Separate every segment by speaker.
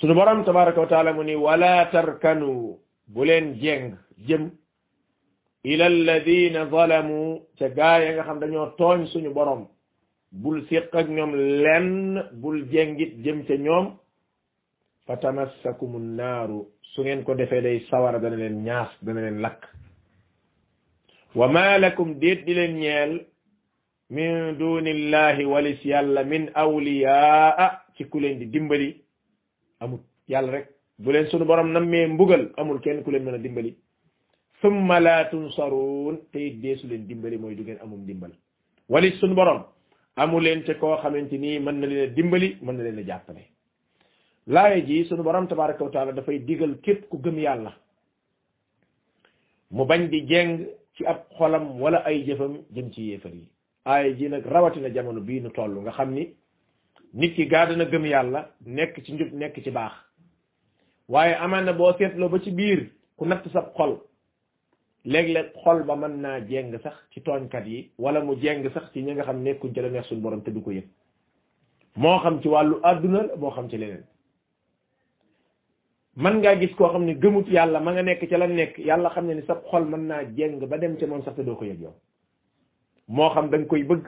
Speaker 1: sunu borom tabaraka wa taala mu ni wala tarkanu bu leen jeng jëm ila alladina zalamu ca gaaya nga xam dañoo tooñ suñu borom bul séq ak ñoom lenn bul jengit jëm ca ñoom fa tamassakumu naaru su ngeen ko defee day sawara dana leen ñaas dana leen lakk wa ma lakum déet di leen ñeel min dunillahi walis yàlla min awliyaa ci ku leen di dimbali amul yàlla rek bu leen sunu borom nammee mbugal amul kenn ku leen mën a dimbali summa la tunsaruun te it deesu leen dimbali mooy du ngeen amum dimbal walis sunu borom amu leen te koo xamante nii mën na leen a dimbali mën na leen a jàppale laaya ji sunu borom tabaraka wa taala dafay digal képp ku gëm yàlla mu bañ di jeng ci ab xolam wala ay jëfam jëm ci yéefar yi aaya ji nag rawatina jamono bii nu toll nga xam ni nit ki gaa dana gëm yàlla nekk ci njub nekk ci baax waaye amaan na boo seetloo ba ci biir ku natt sab xol léeg-léeg xol ba mën naa jeng sax ci tooñkat yi wala mu jeng sax ci ñi nga xam nekkuñ ci la neex suñu borom te du ko yëg moo xam ci wàllu àdduna la moo xam ci leneen man ngaa gis koo xam ne gëmut yàlla ma nga nekk ca la nekk yàlla xam ne ni sa xol mën naa jeng ba dem ca moom sax te doo ko yëg yow moo xam da nga koy bëgg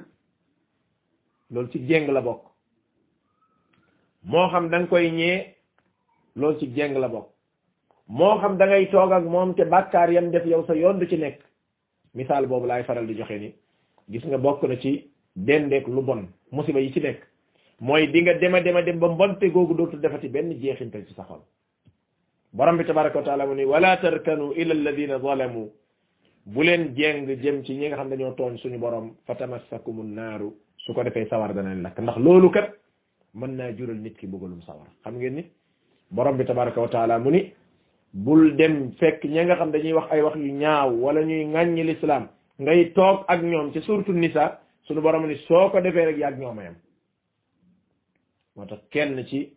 Speaker 1: loolu ci jeng la bokk moo xam da nga koy ñee loolu ci jeng la bokk moo xam da ngay toog ak moom te bàkkaar yam def yow sa yoon du ci nekk misaal boobu laay faral di joxe ni gis nga bokk na ci dendeek lu bon musiba yi ci nekk mooy di nga dema dema dem ba mbonte googu dootul defati benn jeexintal ci sa xol borom bi tabaraka wa taala mu ni wala tarkanu ila alladina zalamu bu leen jeng jëm ci ñi nga xam dañoo tooñ suñu borom fa tamassakumu naaru su ko defee sawar danañ lakk ndax loolu kat mën naa jural nit ki mbugalum sawara xam ngeen ni borom bi tabaraka wa taala mu ni bul dem fekk ña nga xam dañuy wax ay wax yu ñaaw wala ñuy ŋàññi lislaam ngay toog ak ñoom ci surtu nisa sunu borom ni soo ko defee rek yàgg ñooma yam moo tax kenn ci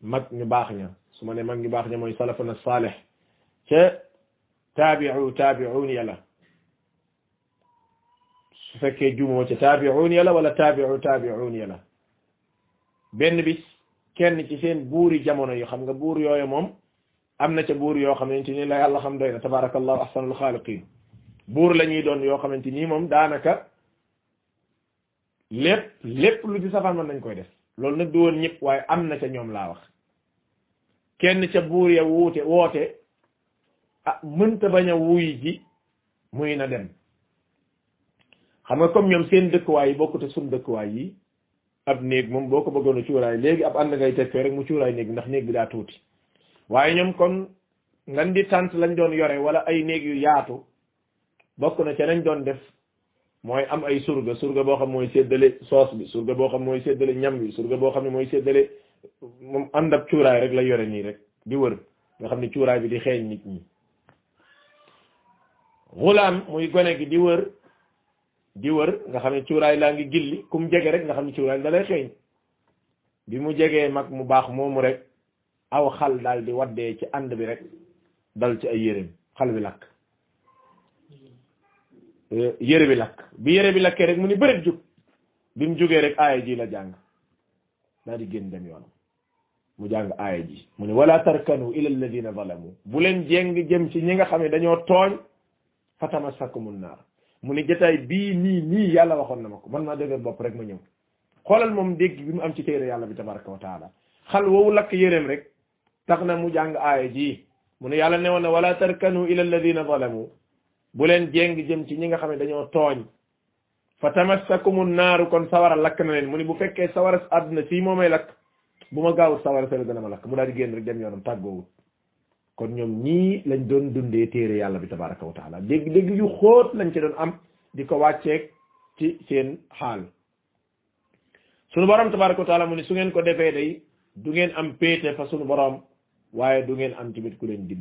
Speaker 1: mag ñu baax ña su ma ne mag ñu baax ña mooy salafuna saalih ca taabiu taabiun yàlla su fekkee jumoo ci taabi'un ya la wala taabi'u taabi'un ya la benn bis kenn ci seen buuri jamono yi xam nga buur yooyu moom am na ca buur yoo xamante ni la yàlla xam doy na tabarakallahu ahsanul xaaliqiin buur la ñuy doon yoo xamante ni moom daanaka lépp lépp lu ci safaan man nañ koy def loolu nag du woon ñëpp waaye am na ca ñoom laa wax kenn ca buur ya wuute woote ah mënta bañ a wuy ji muy na dem xam nga comme ñoom seen dëkkuwaay yi bokkut ak suñu dëkkuwaay yi ab néeg moom boo ko bëggoon a cuuraay léegi ab ànd ngay teg fee rek mu cuuraay néeg bi ndax néeg bi daa tuuti waaye ñoom kon ngan di tànt lañ doon yore wala ay néeg yu yaatu bokk na ca nañ doon def mooy am ay surga surga boo xam mooy séddale soos bi surga boo xam mooy séddale ñam bi surga boo xam ne mooy séddale moom ànd ab cuuraay rek la yore nii rek di wër nga xam ne cuuraay bi di xeeñ nit ñi xulaam muy gone gi di wër di wër nga xam ne cuuraay laa ngi gilli kum jege rek nga xam ne cuuraay da lay xeeñ bi mu jegee mag mu baax moomu rek aw xal daal di waddee ci ànd bi rek dal ci ay yéreem xal bi lakk yére bi lakk bi yére bi lakkee rek mu ni bërit jóg bi mu jógee rek aaya ji la jàng daal di génn dem yoonam mu jàng aaya ji mu ni wala tarkanu ila alladina zalamu bu leen jéng jëm ci ñi nga xam ne dañoo tooñ fatamassakumun naar mu ni jotaay bii nii nii yàlla waxoon na ma ko man maa dëgër bopp rek ma ñëw xoolal moom dégg bi mu am ci téere yàlla bi tabaraka wa taala xal woowu lakk yéreem rek tax na mu jàng aaya ji mu ne yàlla ne woon na wala tarkanu ila alladina zalamu bu leen jéng jëm ci ñi nga xam ne dañoo tooñ fa tamassakumu naaru kon sawara lakk na leen mu ni bu fekkee sawara àdduna sii moo may lakk bu ma gaawut sawara selu dana ma lakk mu daal di génn rek dem yoonam tàggoowut kon ñoom ñii lañ doon dundee téere yàlla bi tabaraka wa taala dégg-dégg yu xóot lañ ci doon am di ko wàcceeg ci seen xaal sunu borom tabaraka wa taala mu ne su ngeen ko defee day du ngeen am péete fa sunu borom waaye du ngeen am tamit ku leen dimbali